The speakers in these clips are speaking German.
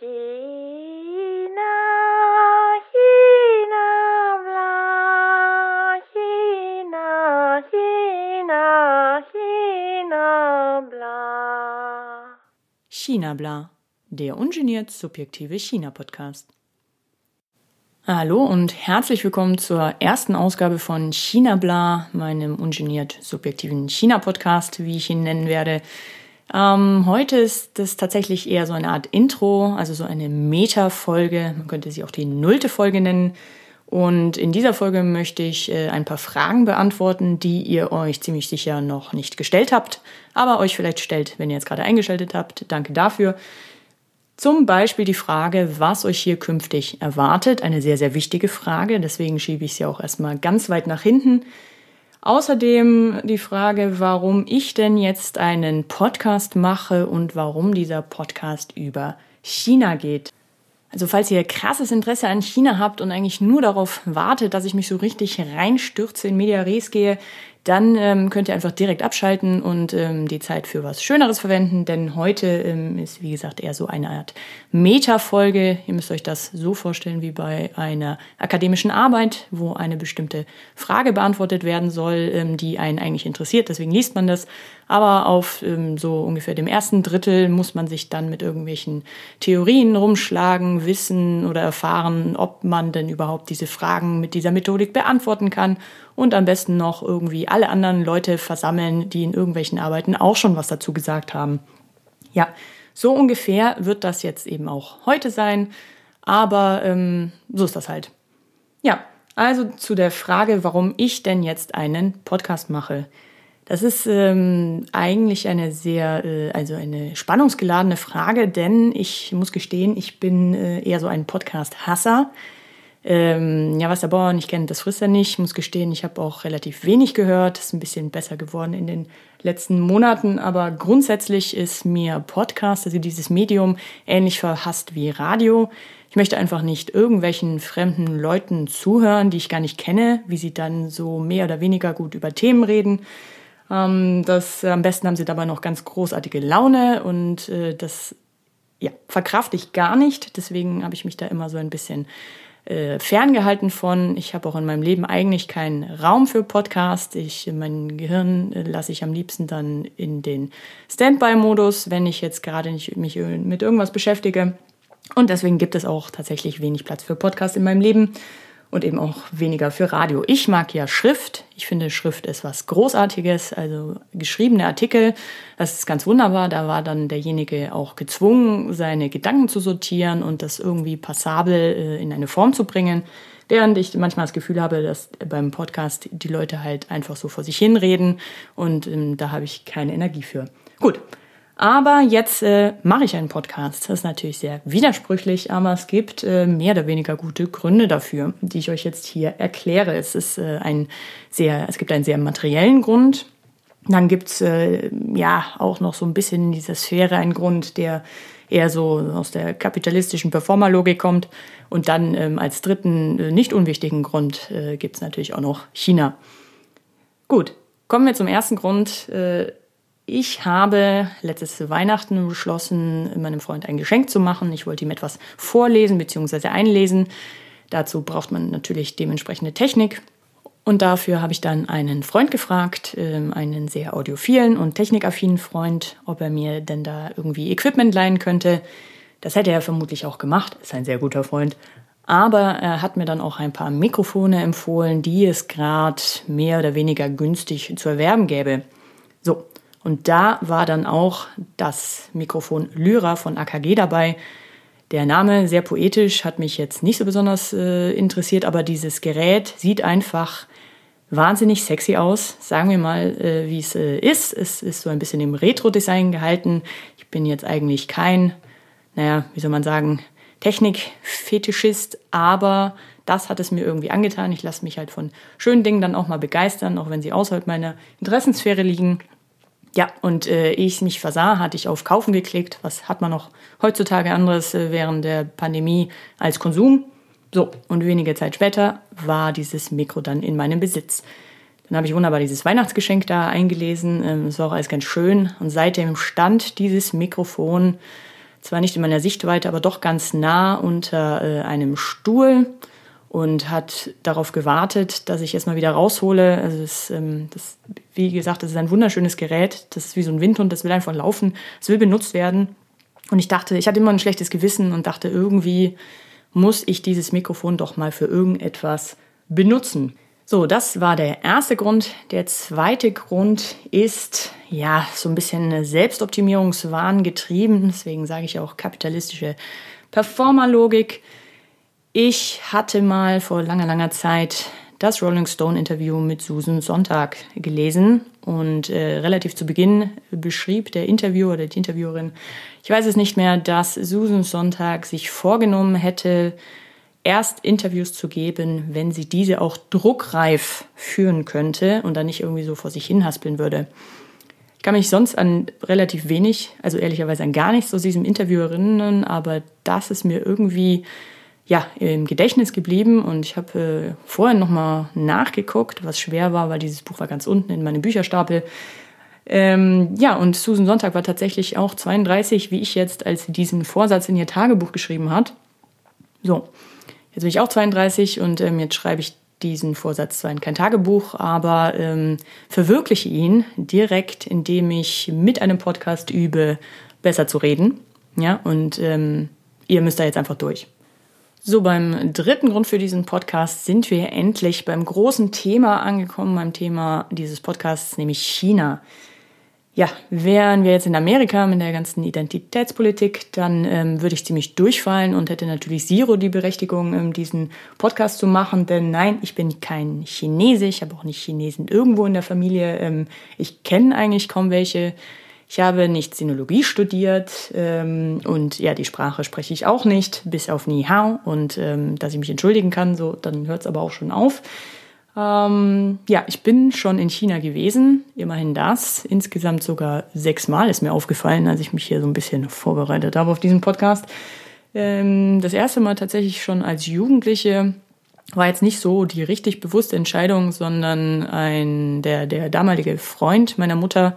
China, China, bla, China, China, China, bla. China Bla, der ungeniert subjektive China-Podcast. Hallo und herzlich willkommen zur ersten Ausgabe von China Bla, meinem ungeniert subjektiven China-Podcast, wie ich ihn nennen werde. Ähm, heute ist das tatsächlich eher so eine Art Intro, also so eine Meta-Folge. Man könnte sie auch die nullte Folge nennen. Und in dieser Folge möchte ich äh, ein paar Fragen beantworten, die ihr euch ziemlich sicher noch nicht gestellt habt, aber euch vielleicht stellt, wenn ihr jetzt gerade eingeschaltet habt. Danke dafür. Zum Beispiel die Frage, was euch hier künftig erwartet. Eine sehr, sehr wichtige Frage. Deswegen schiebe ich sie auch erstmal ganz weit nach hinten. Außerdem die Frage, warum ich denn jetzt einen Podcast mache und warum dieser Podcast über China geht. Also falls ihr krasses Interesse an China habt und eigentlich nur darauf wartet, dass ich mich so richtig reinstürze in Media Res gehe, dann ähm, könnt ihr einfach direkt abschalten und ähm, die Zeit für was Schöneres verwenden, denn heute ähm, ist, wie gesagt, eher so eine Art Meta-Folge. Ihr müsst euch das so vorstellen wie bei einer akademischen Arbeit, wo eine bestimmte Frage beantwortet werden soll, ähm, die einen eigentlich interessiert. Deswegen liest man das. Aber auf ähm, so ungefähr dem ersten Drittel muss man sich dann mit irgendwelchen Theorien rumschlagen, wissen oder erfahren, ob man denn überhaupt diese Fragen mit dieser Methodik beantworten kann und am besten noch irgendwie alle anderen Leute versammeln, die in irgendwelchen Arbeiten auch schon was dazu gesagt haben. Ja, so ungefähr wird das jetzt eben auch heute sein, aber ähm, so ist das halt. Ja, also zu der Frage, warum ich denn jetzt einen Podcast mache. Das ist ähm, eigentlich eine sehr, äh, also eine spannungsgeladene Frage, denn ich muss gestehen, ich bin äh, eher so ein Podcast-Hasser. Ähm, ja, was der Bauer nicht kennt, das frisst er nicht. Ich muss gestehen, ich habe auch relativ wenig gehört. Ist ein bisschen besser geworden in den letzten Monaten. Aber grundsätzlich ist mir Podcast, also dieses Medium, ähnlich verhasst wie Radio. Ich möchte einfach nicht irgendwelchen fremden Leuten zuhören, die ich gar nicht kenne, wie sie dann so mehr oder weniger gut über Themen reden. Ähm, das, am besten haben sie dabei noch ganz großartige Laune und äh, das ja, verkraft ich gar nicht. Deswegen habe ich mich da immer so ein bisschen äh, ferngehalten von. Ich habe auch in meinem Leben eigentlich keinen Raum für Podcast. Ich, mein Gehirn äh, lasse ich am liebsten dann in den Standby-Modus, wenn ich jetzt gerade nicht mich mit irgendwas beschäftige. Und deswegen gibt es auch tatsächlich wenig Platz für Podcast in meinem Leben und eben auch weniger für Radio. Ich mag ja Schrift. Ich finde, Schrift ist was Großartiges. Also geschriebene Artikel, das ist ganz wunderbar. Da war dann derjenige auch gezwungen, seine Gedanken zu sortieren und das irgendwie passabel äh, in eine Form zu bringen. Während ich manchmal das Gefühl habe, dass beim Podcast die Leute halt einfach so vor sich hinreden und ähm, da habe ich keine Energie für. Gut, aber jetzt äh, mache ich einen Podcast. Das ist natürlich sehr widersprüchlich, aber es gibt äh, mehr oder weniger gute Gründe dafür, die ich euch jetzt hier erkläre. Es ist äh, ein sehr, es gibt einen sehr materiellen Grund. Dann gibt's äh, ja auch noch so ein bisschen in dieser Sphäre einen Grund, der eher so aus der kapitalistischen Performerlogik kommt. Und dann ähm, als dritten, äh, nicht unwichtigen Grund äh, gibt's natürlich auch noch China. Gut, kommen wir zum ersten Grund. Äh, ich habe letztes Weihnachten beschlossen, meinem Freund ein Geschenk zu machen. Ich wollte ihm etwas vorlesen bzw. einlesen. Dazu braucht man natürlich dementsprechende Technik. Und dafür habe ich dann einen Freund gefragt, ähm, einen sehr audiophilen und technikaffinen Freund, ob er mir denn da irgendwie Equipment leihen könnte. Das hätte er vermutlich auch gemacht, ist ein sehr guter Freund. Aber er hat mir dann auch ein paar Mikrofone empfohlen, die es gerade mehr oder weniger günstig zu erwerben gäbe. So, und da war dann auch das Mikrofon Lyra von AKG dabei. Der Name, sehr poetisch, hat mich jetzt nicht so besonders äh, interessiert, aber dieses Gerät sieht einfach wahnsinnig sexy aus. Sagen wir mal, äh, wie es äh, ist. Es ist so ein bisschen im Retro-Design gehalten. Ich bin jetzt eigentlich kein, naja, wie soll man sagen, Technik-Fetischist, aber das hat es mir irgendwie angetan. Ich lasse mich halt von schönen Dingen dann auch mal begeistern, auch wenn sie außerhalb meiner Interessensphäre liegen. Ja, und äh, ehe ich mich versah, hatte ich auf Kaufen geklickt. Was hat man noch heutzutage anderes äh, während der Pandemie als Konsum? So, und wenige Zeit später war dieses Mikro dann in meinem Besitz. Dann habe ich wunderbar dieses Weihnachtsgeschenk da eingelesen. Ähm, es war auch alles ganz schön. Und seitdem stand dieses Mikrofon zwar nicht in meiner Sichtweite, aber doch ganz nah unter äh, einem Stuhl und hat darauf gewartet, dass ich erstmal wieder raushole. Also das, ähm, das, wie gesagt, das ist ein wunderschönes Gerät. Das ist wie so ein Windhund, das will einfach laufen, es will benutzt werden. Und ich dachte, ich hatte immer ein schlechtes Gewissen und dachte, irgendwie muss ich dieses Mikrofon doch mal für irgendetwas benutzen. So, das war der erste Grund. Der zweite Grund ist, ja, so ein bisschen Selbstoptimierungswahn getrieben. Deswegen sage ich auch kapitalistische Performerlogik. Ich hatte mal vor langer, langer Zeit das Rolling Stone Interview mit Susan Sonntag gelesen und äh, relativ zu Beginn beschrieb der Interviewer oder die Interviewerin, ich weiß es nicht mehr, dass Susan Sonntag sich vorgenommen hätte, erst Interviews zu geben, wenn sie diese auch druckreif führen könnte und dann nicht irgendwie so vor sich hinhaspeln würde. Ich kann mich sonst an relativ wenig, also ehrlicherweise an gar nichts aus diesem Interview erinnern, aber das ist mir irgendwie ja, im Gedächtnis geblieben und ich habe äh, vorher nochmal nachgeguckt, was schwer war, weil dieses Buch war ganz unten in meinem Bücherstapel. Ähm, ja, und Susan Sonntag war tatsächlich auch 32, wie ich jetzt, als sie diesen Vorsatz in ihr Tagebuch geschrieben hat. So, jetzt bin ich auch 32 und ähm, jetzt schreibe ich diesen Vorsatz zwar in kein Tagebuch, aber ähm, verwirkliche ihn direkt, indem ich mit einem Podcast übe, besser zu reden. Ja, und ähm, ihr müsst da jetzt einfach durch. So, beim dritten Grund für diesen Podcast sind wir endlich beim großen Thema angekommen, beim Thema dieses Podcasts, nämlich China. Ja, wären wir jetzt in Amerika mit der ganzen Identitätspolitik, dann ähm, würde ich ziemlich durchfallen und hätte natürlich Zero die Berechtigung, ähm, diesen Podcast zu machen. Denn nein, ich bin kein Chinese, ich habe auch nicht Chinesen irgendwo in der Familie. Ähm, ich kenne eigentlich kaum welche. Ich habe nicht Sinologie studiert ähm, und ja, die Sprache spreche ich auch nicht, bis auf Ni Hao und ähm, dass ich mich entschuldigen kann, so dann hört es aber auch schon auf. Ähm, ja, ich bin schon in China gewesen, immerhin das. Insgesamt sogar sechsmal ist mir aufgefallen, als ich mich hier so ein bisschen vorbereitet habe auf diesen Podcast. Ähm, das erste Mal tatsächlich schon als Jugendliche war jetzt nicht so die richtig bewusste Entscheidung, sondern ein der der damalige Freund meiner Mutter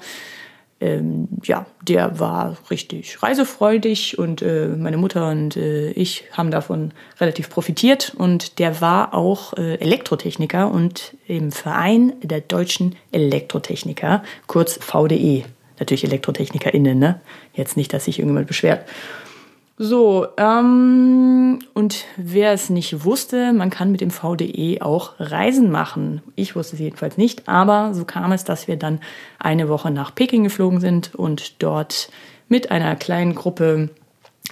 ähm, ja, der war richtig reisefreudig und äh, meine Mutter und äh, ich haben davon relativ profitiert und der war auch äh, Elektrotechniker und im Verein der deutschen Elektrotechniker, kurz VDE. Natürlich ElektrotechnikerInnen, ne? Jetzt nicht, dass sich irgendjemand beschwert. So, ähm, und wer es nicht wusste, man kann mit dem VDE auch Reisen machen. Ich wusste es jedenfalls nicht, aber so kam es, dass wir dann eine Woche nach Peking geflogen sind und dort mit einer kleinen Gruppe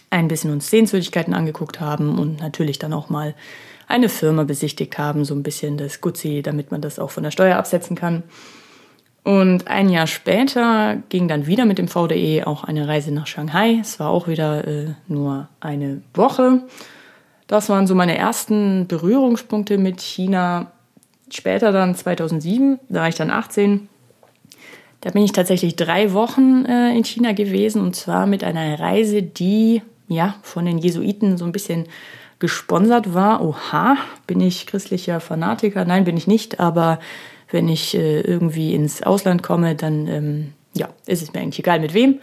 ein bisschen uns Sehenswürdigkeiten angeguckt haben und natürlich dann auch mal eine Firma besichtigt haben, so ein bisschen das Gutzi, damit man das auch von der Steuer absetzen kann. Und ein Jahr später ging dann wieder mit dem VDE auch eine Reise nach Shanghai. Es war auch wieder äh, nur eine Woche. Das waren so meine ersten Berührungspunkte mit China. Später dann 2007, da war ich dann 18. Da bin ich tatsächlich drei Wochen äh, in China gewesen und zwar mit einer Reise, die ja von den Jesuiten so ein bisschen gesponsert war. Oha, bin ich christlicher Fanatiker? Nein, bin ich nicht, aber wenn ich äh, irgendwie ins Ausland komme, dann ähm, ja, ist es mir eigentlich egal mit wem.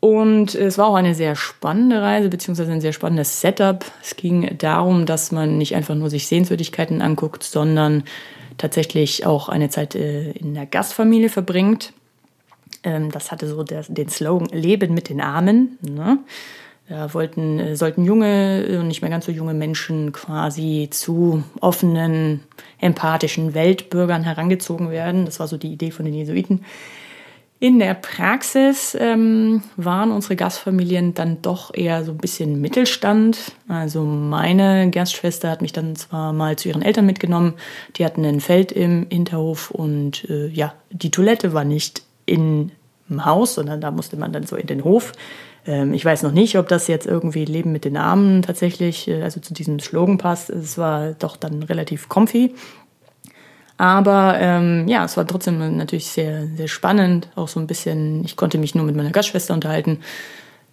Und es war auch eine sehr spannende Reise, beziehungsweise ein sehr spannendes Setup. Es ging darum, dass man nicht einfach nur sich Sehenswürdigkeiten anguckt, sondern tatsächlich auch eine Zeit äh, in der Gastfamilie verbringt. Ähm, das hatte so den Slogan Leben mit den Armen. Ne? Da wollten, äh, sollten junge und nicht mehr ganz so junge Menschen quasi zu offenen, empathischen Weltbürgern herangezogen werden. Das war so die Idee von den Jesuiten. In der Praxis ähm, waren unsere Gastfamilien dann doch eher so ein bisschen Mittelstand. Also meine Gastschwester hat mich dann zwar mal zu ihren Eltern mitgenommen, die hatten ein Feld im Hinterhof und äh, ja, die Toilette war nicht im Haus, sondern da musste man dann so in den Hof. Ähm, ich weiß noch nicht, ob das jetzt irgendwie Leben mit den Armen tatsächlich, äh, also zu diesem Slogan passt. Es war doch dann relativ comfy. Aber ähm, ja, es war trotzdem natürlich sehr, sehr spannend. Auch so ein bisschen, ich konnte mich nur mit meiner Gastschwester unterhalten,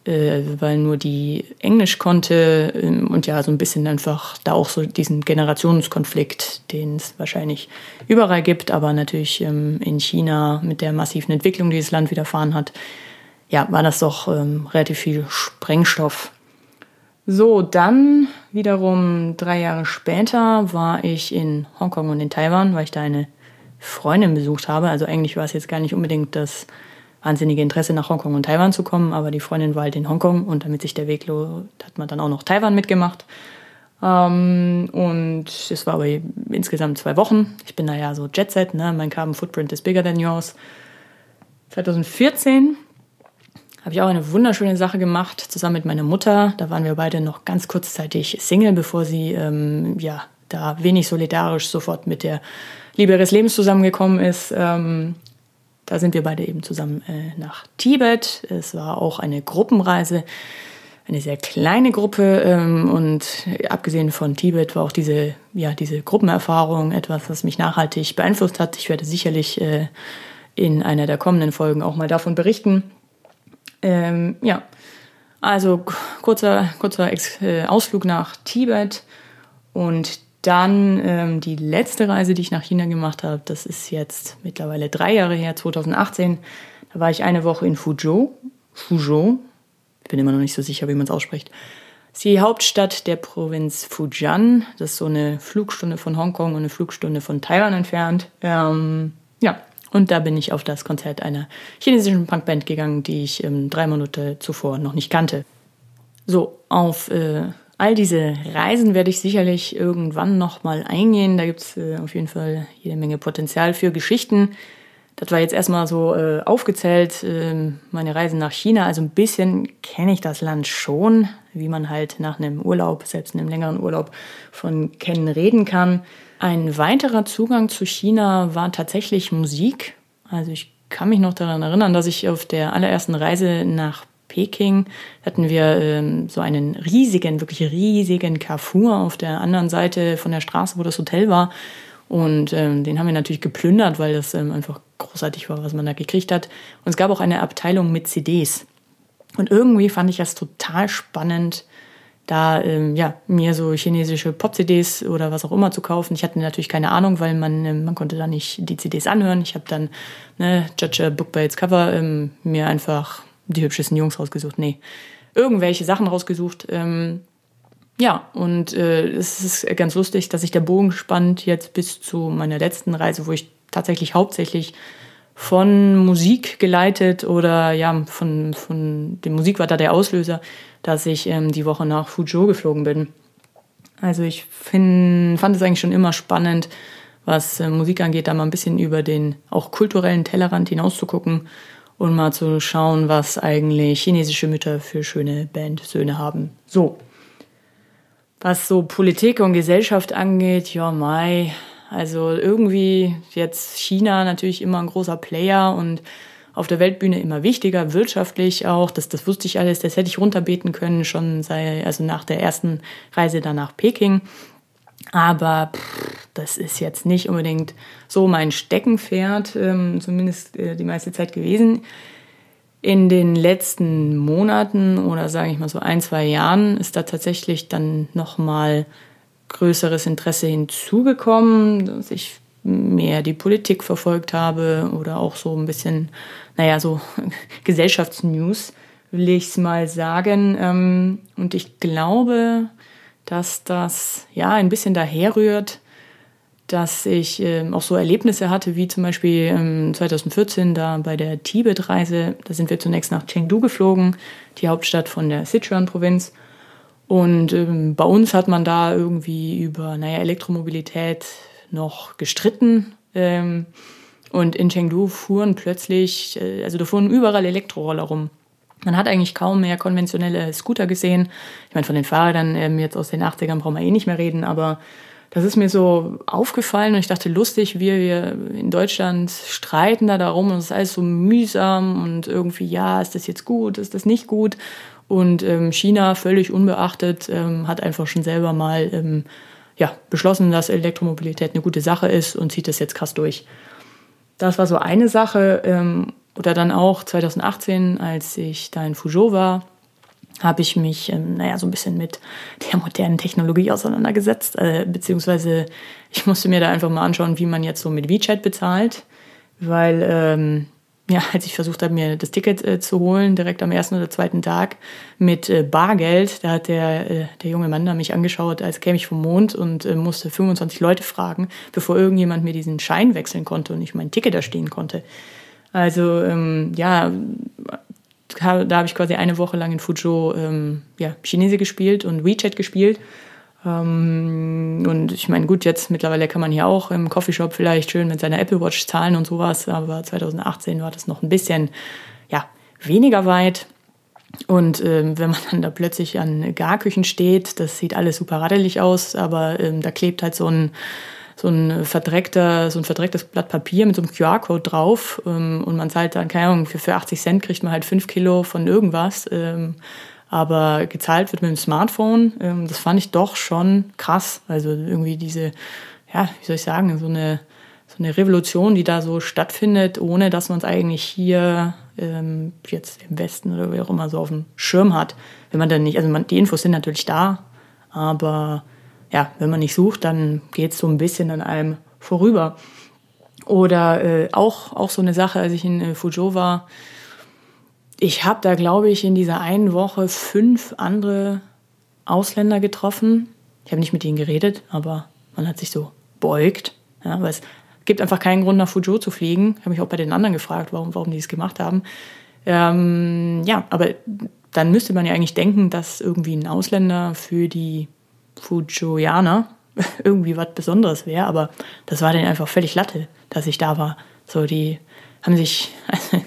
äh, weil nur die Englisch konnte. Ähm, und ja, so ein bisschen einfach da auch so diesen Generationskonflikt, den es wahrscheinlich überall gibt, aber natürlich ähm, in China mit der massiven Entwicklung, die das Land widerfahren hat, ja, war das doch ähm, relativ viel Sprengstoff. So, dann wiederum drei Jahre später war ich in Hongkong und in Taiwan, weil ich da eine Freundin besucht habe. Also eigentlich war es jetzt gar nicht unbedingt das wahnsinnige Interesse nach Hongkong und Taiwan zu kommen, aber die Freundin war halt in Hongkong und damit sich der Weg lohnt, hat man dann auch noch Taiwan mitgemacht. Ähm, und es war aber insgesamt zwei Wochen. Ich bin da ja so Jet-Set, ne? mein Carbon Footprint is bigger than yours. 2014 habe ich auch eine wunderschöne Sache gemacht, zusammen mit meiner Mutter. Da waren wir beide noch ganz kurzzeitig Single, bevor sie ähm, ja da wenig solidarisch sofort mit der Liebe ihres Lebens zusammengekommen ist. Ähm, da sind wir beide eben zusammen äh, nach Tibet. Es war auch eine Gruppenreise, eine sehr kleine Gruppe. Ähm, und abgesehen von Tibet war auch diese, ja, diese Gruppenerfahrung etwas, was mich nachhaltig beeinflusst hat. Ich werde sicherlich äh, in einer der kommenden Folgen auch mal davon berichten. Ähm, ja, also kurzer, kurzer Ex äh, Ausflug nach Tibet und dann ähm, die letzte Reise, die ich nach China gemacht habe, das ist jetzt mittlerweile drei Jahre her, 2018. Da war ich eine Woche in Fuzhou. Fuzhou. Ich bin immer noch nicht so sicher, wie man es ausspricht. Das ist die Hauptstadt der Provinz Fujian. Das ist so eine Flugstunde von Hongkong und eine Flugstunde von Taiwan entfernt. Ähm, ja, und da bin ich auf das Konzert einer chinesischen Punkband gegangen, die ich ähm, drei Monate zuvor noch nicht kannte. So, auf äh, all diese Reisen werde ich sicherlich irgendwann nochmal eingehen. Da gibt es äh, auf jeden Fall jede Menge Potenzial für Geschichten. Das war jetzt erstmal so äh, aufgezählt, äh, meine Reisen nach China. Also ein bisschen kenne ich das Land schon, wie man halt nach einem Urlaub, selbst einem längeren Urlaub, von kennen reden kann. Ein weiterer Zugang zu China war tatsächlich Musik. Also ich kann mich noch daran erinnern, dass ich auf der allerersten Reise nach Peking hatten wir ähm, so einen riesigen, wirklich riesigen Carrefour auf der anderen Seite von der Straße, wo das Hotel war. Und ähm, den haben wir natürlich geplündert, weil das ähm, einfach großartig war, was man da gekriegt hat. Und es gab auch eine Abteilung mit CDs. Und irgendwie fand ich das total spannend, da ähm, ja, mir so chinesische Pop-CDs oder was auch immer zu kaufen. Ich hatte natürlich keine Ahnung, weil man, ähm, man konnte da nicht die CDs anhören. Ich habe dann, ne, Judge a Book by its Cover, ähm, mir einfach die hübschesten Jungs rausgesucht. Nee, irgendwelche Sachen rausgesucht. Ähm, ja, und äh, es ist ganz lustig, dass sich der Bogen spannt jetzt bis zu meiner letzten Reise, wo ich tatsächlich hauptsächlich von Musik geleitet oder ja, von, von dem Musik war da der Auslöser, dass ich ähm, die Woche nach Fuzhou geflogen bin. Also ich find, fand es eigentlich schon immer spannend, was äh, Musik angeht, da mal ein bisschen über den auch kulturellen Tellerrand hinauszugucken und mal zu schauen, was eigentlich chinesische Mütter für schöne Bandsöhne haben. So. Was so Politik und Gesellschaft angeht, ja, mai. Also irgendwie jetzt China natürlich immer ein großer Player und auf der Weltbühne immer wichtiger, wirtschaftlich auch. Das, das wusste ich alles, das hätte ich runterbeten können, schon sei, also nach der ersten Reise dann nach Peking. Aber pff, das ist jetzt nicht unbedingt so mein Steckenpferd, ähm, zumindest äh, die meiste Zeit gewesen. In den letzten Monaten oder sage ich mal so ein, zwei Jahren ist da tatsächlich dann nochmal größeres Interesse hinzugekommen, dass ich mehr die Politik verfolgt habe oder auch so ein bisschen, naja, so Gesellschaftsnews, will ich es mal sagen. Ähm, und ich glaube, dass das ja ein bisschen daherrührt, dass ich ähm, auch so Erlebnisse hatte, wie zum Beispiel 2014 ähm, da bei der Tibet-Reise. Da sind wir zunächst nach Chengdu geflogen, die Hauptstadt von der Sichuan-Provinz. Und ähm, bei uns hat man da irgendwie über, naja, Elektromobilität noch gestritten. Ähm, und in Chengdu fuhren plötzlich, äh, also da fuhren überall Elektroroller rum. Man hat eigentlich kaum mehr konventionelle Scooter gesehen. Ich meine, von den Fahrrädern ähm, jetzt aus den 80ern brauchen wir eh nicht mehr reden, aber das ist mir so aufgefallen und ich dachte, lustig, wir, wir in Deutschland streiten da darum und es ist alles so mühsam und irgendwie, ja, ist das jetzt gut, ist das nicht gut? Und ähm, China, völlig unbeachtet, ähm, hat einfach schon selber mal ähm, ja, beschlossen, dass Elektromobilität eine gute Sache ist und zieht das jetzt krass durch. Das war so eine Sache. Ähm, oder dann auch 2018, als ich da in Fuzhou war, habe ich mich, ähm, naja, so ein bisschen mit der modernen Technologie auseinandergesetzt. Äh, beziehungsweise ich musste mir da einfach mal anschauen, wie man jetzt so mit WeChat bezahlt. Weil, ähm, ja, als ich versucht habe, mir das Ticket äh, zu holen, direkt am ersten oder zweiten Tag mit äh, Bargeld, da hat der, äh, der junge Mann da mich angeschaut, als käme ich vom Mond und äh, musste 25 Leute fragen, bevor irgendjemand mir diesen Schein wechseln konnte und ich mein Ticket da stehen konnte. Also ähm, ja, da habe ich quasi eine Woche lang in Fuzhou ähm, ja, Chinese gespielt und WeChat gespielt. Ähm, und ich meine, gut, jetzt mittlerweile kann man hier auch im Coffeeshop vielleicht schön mit seiner Apple Watch zahlen und sowas, aber 2018 war das noch ein bisschen ja, weniger weit. Und ähm, wenn man dann da plötzlich an Garküchen steht, das sieht alles super raddelig aus, aber ähm, da klebt halt so ein so ein verdreckter, so ein verdrecktes Blatt Papier mit so einem QR-Code drauf ähm, und man zahlt dann, keine Ahnung, für, für 80 Cent kriegt man halt 5 Kilo von irgendwas. Aber gezahlt wird mit dem Smartphone. Ähm, das fand ich doch schon krass. Also irgendwie diese, ja, wie soll ich sagen, so eine, so eine Revolution, die da so stattfindet, ohne dass man es eigentlich hier ähm, jetzt im Westen oder wie auch immer so auf dem Schirm hat. Wenn man dann nicht, also man, die Infos sind natürlich da, aber ja, wenn man nicht sucht, dann geht es so ein bisschen an einem vorüber. Oder äh, auch, auch so eine Sache, als ich in äh, Fuzhou war, ich habe da, glaube ich, in dieser einen Woche fünf andere Ausländer getroffen. Ich habe nicht mit ihnen geredet, aber man hat sich so beugt. Ja, weil es gibt einfach keinen Grund, nach Fuzhou zu fliegen. Ich habe mich auch bei den anderen gefragt, warum, warum die es gemacht haben. Ähm, ja, aber dann müsste man ja eigentlich denken, dass irgendwie ein Ausländer für die Fujianer irgendwie was Besonderes wäre, aber das war denen einfach völlig Latte, dass ich da war. So, die haben sich, also,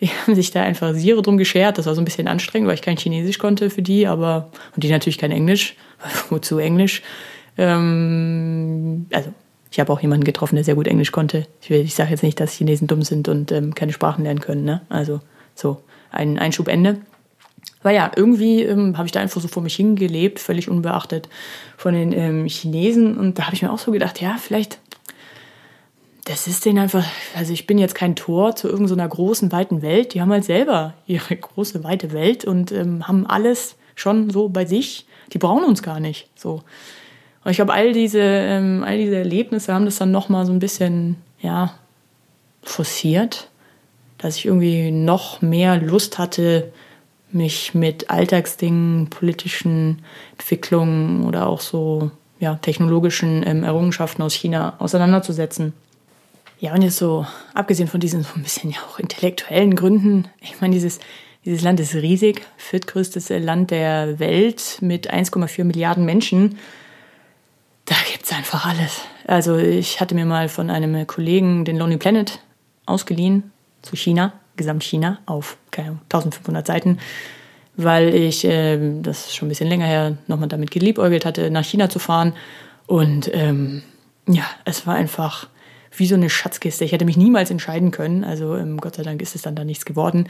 die haben sich da einfach Siere drum geschert. Das war so ein bisschen anstrengend, weil ich kein Chinesisch konnte für die, aber und die natürlich kein Englisch. Wozu Englisch? Ähm, also ich habe auch jemanden getroffen, der sehr gut Englisch konnte. Ich, ich sage jetzt nicht, dass Chinesen dumm sind und ähm, keine Sprachen lernen können. Ne? Also so ein Einschubende. Weil ja, irgendwie ähm, habe ich da einfach so vor mich hingelebt, völlig unbeachtet von den ähm, Chinesen. Und da habe ich mir auch so gedacht, ja, vielleicht, das ist denen einfach, also ich bin jetzt kein Tor zu irgendeiner so großen, weiten Welt. Die haben halt selber ihre große, weite Welt und ähm, haben alles schon so bei sich. Die brauchen uns gar nicht. So. Und ich glaube, all diese, ähm, all diese Erlebnisse haben das dann nochmal so ein bisschen, ja, forciert, dass ich irgendwie noch mehr Lust hatte, mich mit Alltagsdingen, politischen Entwicklungen oder auch so ja, technologischen ähm, Errungenschaften aus China auseinanderzusetzen. Ja, und jetzt so, abgesehen von diesen so ein bisschen ja auch intellektuellen Gründen, ich meine, dieses, dieses Land ist riesig, viertgrößtes Land der Welt mit 1,4 Milliarden Menschen. Da gibt es einfach alles. Also ich hatte mir mal von einem Kollegen den Lonely Planet ausgeliehen zu China Gesamtchina auf keine 1500 Seiten, weil ich, äh, das ist schon ein bisschen länger her, nochmal damit geliebäugelt hatte, nach China zu fahren. Und ähm, ja, es war einfach wie so eine Schatzkiste. Ich hätte mich niemals entscheiden können. Also ähm, Gott sei Dank ist es dann da nichts geworden.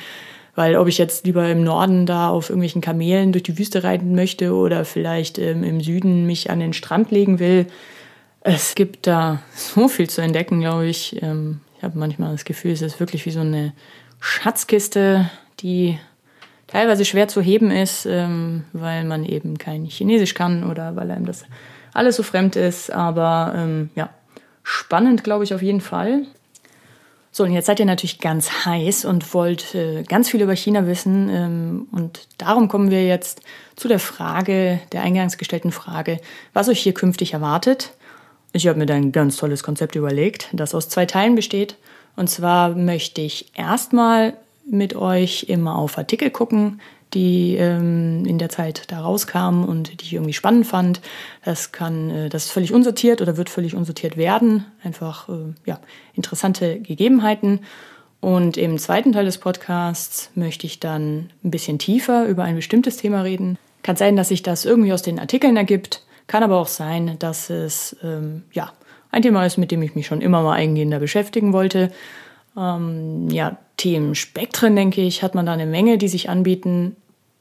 Weil ob ich jetzt lieber im Norden da auf irgendwelchen Kamelen durch die Wüste reiten möchte oder vielleicht ähm, im Süden mich an den Strand legen will, es gibt da so viel zu entdecken, glaube ich. Ähm, ich habe manchmal das Gefühl, es ist wirklich wie so eine Schatzkiste, die teilweise schwer zu heben ist, ähm, weil man eben kein Chinesisch kann oder weil einem das alles so fremd ist. Aber ähm, ja, spannend, glaube ich, auf jeden Fall. So, und jetzt seid ihr natürlich ganz heiß und wollt äh, ganz viel über China wissen. Ähm, und darum kommen wir jetzt zu der Frage, der eingangs gestellten Frage, was euch hier künftig erwartet. Ich habe mir da ein ganz tolles Konzept überlegt, das aus zwei Teilen besteht. Und zwar möchte ich erstmal mit euch immer auf Artikel gucken, die ähm, in der Zeit da rauskamen und die ich irgendwie spannend fand. Das kann, äh, das ist völlig unsortiert oder wird völlig unsortiert werden. Einfach äh, ja, interessante Gegebenheiten. Und im zweiten Teil des Podcasts möchte ich dann ein bisschen tiefer über ein bestimmtes Thema reden. Kann sein, dass sich das irgendwie aus den Artikeln ergibt. Kann aber auch sein, dass es ähm, ja, ein Thema ist, mit dem ich mich schon immer mal eingehender beschäftigen wollte. Ähm, ja, Themenspektren, denke ich, hat man da eine Menge, die sich anbieten.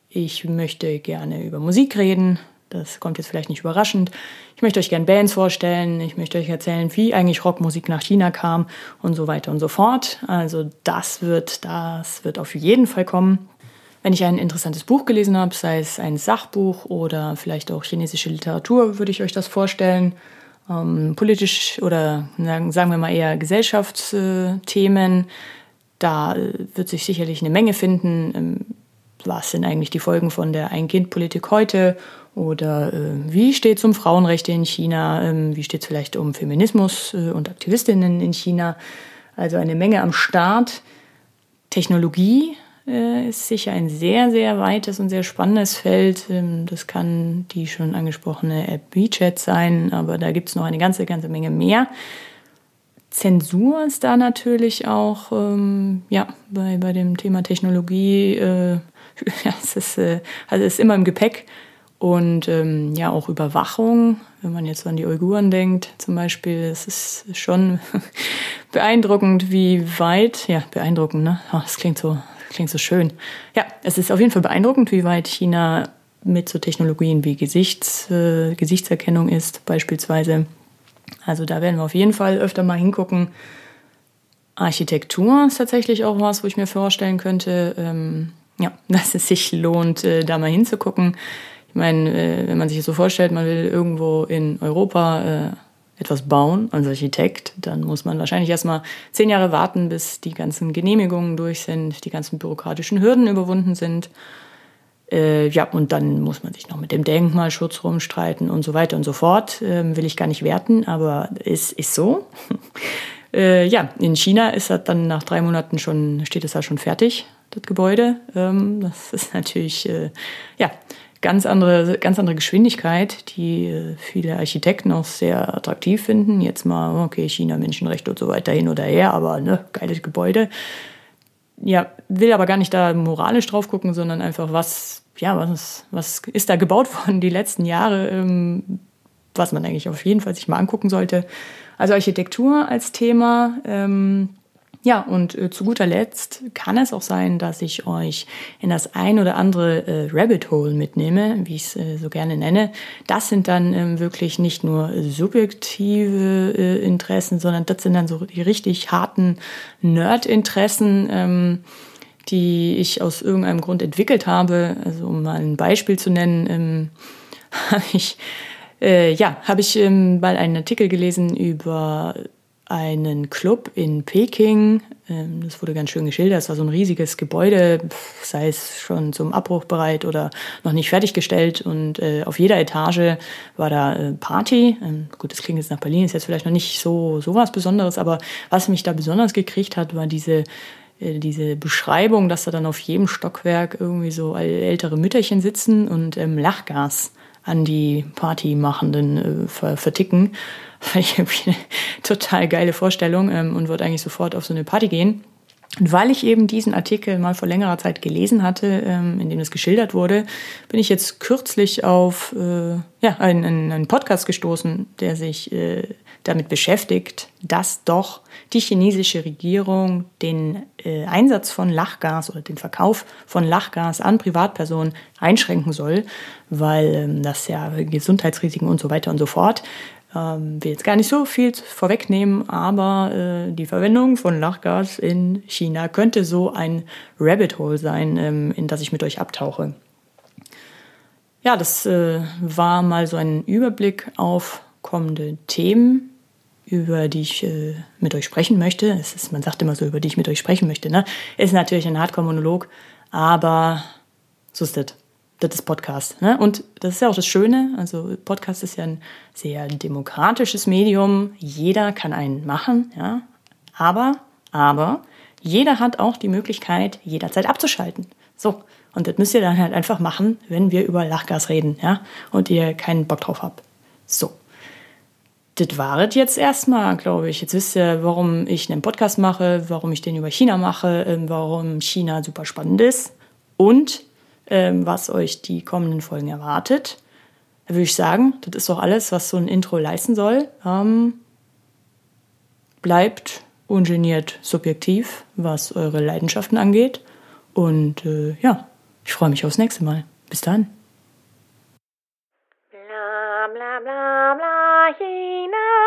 Ich möchte gerne über Musik reden. Das kommt jetzt vielleicht nicht überraschend. Ich möchte euch gerne Bands vorstellen. Ich möchte euch erzählen, wie eigentlich Rockmusik nach China kam und so weiter und so fort. Also das wird, das wird auf jeden Fall kommen. Wenn ich ein interessantes Buch gelesen habe, sei es ein Sachbuch oder vielleicht auch chinesische Literatur, würde ich euch das vorstellen ähm, politisch oder sagen wir mal eher Gesellschaftsthemen. da äh, wird sich sicherlich eine Menge finden. Was sind eigentlich die Folgen von der Ein-Kind-Politik heute? Oder äh, wie steht es um Frauenrechte in China? Ähm, wie steht es vielleicht um Feminismus äh, und Aktivistinnen in China? Also eine Menge am Start. Technologie äh, ist sicher ein sehr, sehr weites und sehr spannendes Feld. Ähm, das kann die schon angesprochene App WeChat sein, aber da gibt es noch eine ganze, ganze Menge mehr. Zensur ist da natürlich auch, ähm, ja, bei, bei dem Thema Technologie, äh, ja, es ist, äh, also es ist immer im Gepäck. Und ähm, ja, auch Überwachung, wenn man jetzt an die Uiguren denkt zum Beispiel, es ist schon beeindruckend, wie weit, ja, beeindruckend, ne? Oh, das klingt so, klingt so schön. Ja, es ist auf jeden Fall beeindruckend, wie weit China mit so Technologien wie Gesichts, äh, Gesichtserkennung ist, beispielsweise. Also da werden wir auf jeden Fall öfter mal hingucken. Architektur ist tatsächlich auch was, wo ich mir vorstellen könnte, ähm, ja, dass es sich lohnt, äh, da mal hinzugucken. Ich meine, äh, wenn man sich das so vorstellt, man will irgendwo in Europa äh, etwas bauen als Architekt, dann muss man wahrscheinlich erstmal zehn Jahre warten, bis die ganzen Genehmigungen durch sind, die ganzen bürokratischen Hürden überwunden sind. Äh, ja, und dann muss man sich noch mit dem Denkmalschutz rumstreiten und so weiter und so fort. Ähm, will ich gar nicht werten, aber es ist so. äh, ja, in China ist das dann nach drei Monaten schon, steht es da schon fertig, das Gebäude. Ähm, das ist natürlich, äh, ja, ganz andere, ganz andere Geschwindigkeit, die äh, viele Architekten auch sehr attraktiv finden. Jetzt mal, okay, China, Menschenrechte und so weiter hin oder her, aber ne, geiles Gebäude. Ja, will aber gar nicht da moralisch drauf gucken, sondern einfach, was, ja, was, was ist da gebaut worden die letzten Jahre, ähm, was man eigentlich auf jeden Fall sich mal angucken sollte. Also Architektur als Thema, ähm, ja, und äh, zu guter Letzt kann es auch sein, dass ich euch in das ein oder andere äh, Rabbit Hole mitnehme, wie ich es äh, so gerne nenne. Das sind dann ähm, wirklich nicht nur subjektive äh, Interessen, sondern das sind dann so die richtig harten Nerd-Interessen, ähm, die ich aus irgendeinem Grund entwickelt habe. Also um mal ein Beispiel zu nennen, ähm, habe ich äh, ja, habe ich ähm, mal einen Artikel gelesen über einen Club in Peking. Ähm, das wurde ganz schön geschildert. Es war so ein riesiges Gebäude, sei es schon zum Abbruch bereit oder noch nicht fertiggestellt. Und äh, auf jeder Etage war da äh, Party. Ähm, gut, das klingt jetzt nach Berlin, ist jetzt vielleicht noch nicht so, so was Besonderes, aber was mich da besonders gekriegt hat, war diese äh, diese Beschreibung, dass da dann auf jedem Stockwerk irgendwie so ältere Mütterchen sitzen und ähm, Lachgas an die Partymachenden äh, verticken. Fand ich irgendwie eine total geile Vorstellung ähm, und wollte eigentlich sofort auf so eine Party gehen. Und weil ich eben diesen Artikel mal vor längerer Zeit gelesen hatte, ähm, in dem es geschildert wurde, bin ich jetzt kürzlich auf äh, ja, einen, einen Podcast gestoßen, der sich äh, damit beschäftigt, dass doch die chinesische Regierung den äh, Einsatz von Lachgas oder den Verkauf von Lachgas an Privatpersonen einschränken soll, weil ähm, das ja Gesundheitsrisiken und so weiter und so fort ähm, will jetzt gar nicht so viel vorwegnehmen, aber äh, die Verwendung von Lachgas in China könnte so ein Rabbit Hole sein, ähm, in das ich mit euch abtauche. Ja, das äh, war mal so ein Überblick auf kommende Themen, über die ich äh, mit euch sprechen möchte. Es ist, man sagt immer so, über die ich mit euch sprechen möchte. Ne? Ist natürlich ein Hardcore-Monolog, aber so ist das das ist Podcast. Ne? Und das ist ja auch das Schöne. Also Podcast ist ja ein sehr demokratisches Medium. Jeder kann einen machen, ja. Aber, aber jeder hat auch die Möglichkeit, jederzeit abzuschalten. So. Und das müsst ihr dann halt einfach machen, wenn wir über Lachgas reden, ja. Und ihr keinen Bock drauf habt. So. Das war es jetzt erstmal, glaube ich. Jetzt wisst ihr, warum ich einen Podcast mache, warum ich den über China mache, ähm, warum China super spannend ist. Und ähm, was euch die kommenden Folgen erwartet. Da würde ich sagen, das ist doch alles, was so ein Intro leisten soll. Ähm, bleibt ungeniert subjektiv, was eure Leidenschaften angeht. Und äh, ja, ich freue mich aufs nächste Mal. Bis dann. Bla bla bla bla, China bla.